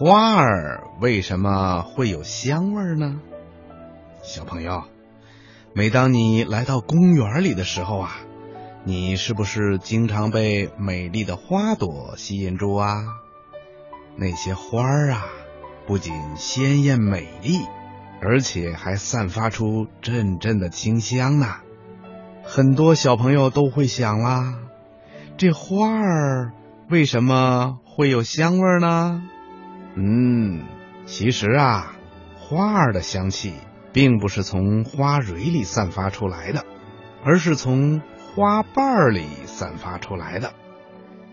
花儿为什么会有香味呢？小朋友，每当你来到公园里的时候啊，你是不是经常被美丽的花朵吸引住啊？那些花儿啊，不仅鲜艳美丽，而且还散发出阵阵的清香呢。很多小朋友都会想啦，这花儿为什么会有香味呢？嗯，其实啊，花儿的香气并不是从花蕊里散发出来的，而是从花瓣里散发出来的。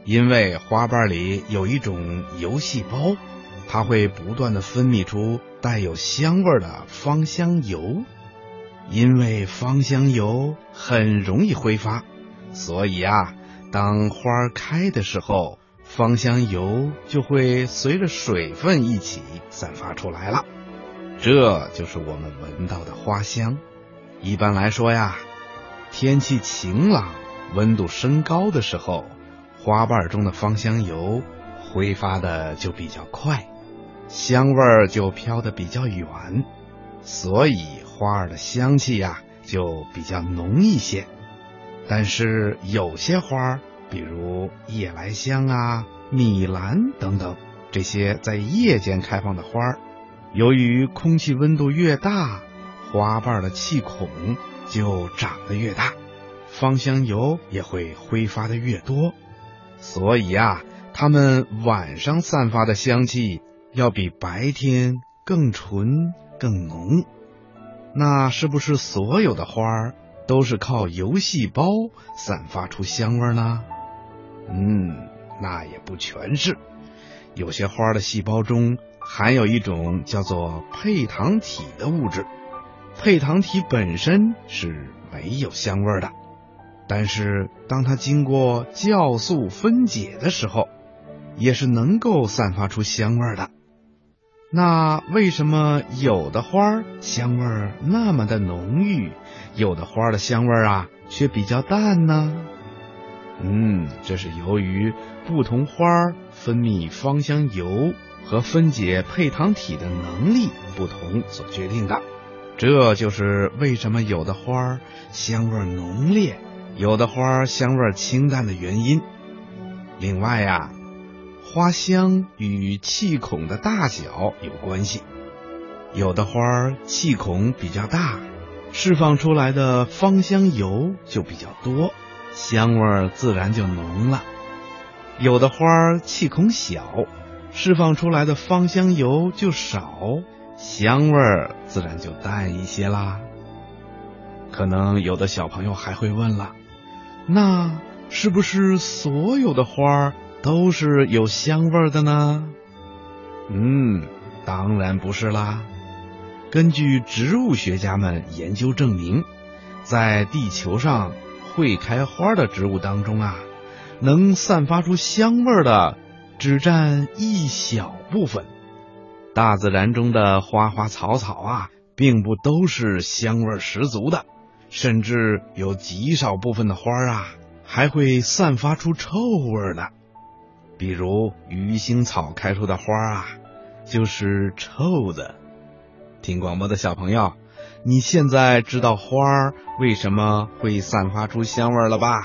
因为花瓣里有一种油细胞，它会不断的分泌出带有香味的芳香油。因为芳香油很容易挥发，所以啊，当花开的时候。芳香油就会随着水分一起散发出来了，这就是我们闻到的花香。一般来说呀，天气晴朗、温度升高的时候，花瓣中的芳香油挥发的就比较快，香味儿就飘得比较远，所以花儿的香气呀就比较浓一些。但是有些花儿。比如夜来香啊、米兰等等这些在夜间开放的花儿，由于空气温度越大，花瓣的气孔就长得越大，芳香油也会挥发的越多，所以啊，它们晚上散发的香气要比白天更纯更浓。那是不是所有的花儿都是靠油细胞散发出香味呢？嗯，那也不全是，有些花的细胞中含有一种叫做配糖体的物质，配糖体本身是没有香味的，但是当它经过酵素分解的时候，也是能够散发出香味的。那为什么有的花香味那么的浓郁，有的花的香味啊却比较淡呢？嗯，这是由于不同花分泌芳香油和分解配糖体的能力不同所决定的。这就是为什么有的花香味浓烈，有的花香味清淡的原因。另外呀，花香与气孔的大小有关系，有的花气孔比较大，释放出来的芳香油就比较多。香味自然就浓了，有的花气孔小，释放出来的芳香油就少，香味自然就淡一些啦。可能有的小朋友还会问了，那是不是所有的花都是有香味的呢？嗯，当然不是啦。根据植物学家们研究证明，在地球上。会开花的植物当中啊，能散发出香味的只占一小部分。大自然中的花花草草啊，并不都是香味十足的，甚至有极少部分的花啊，还会散发出臭味呢。比如鱼腥草开出的花啊，就是臭的。听广播的小朋友。你现在知道花儿为什么会散发出香味了吧？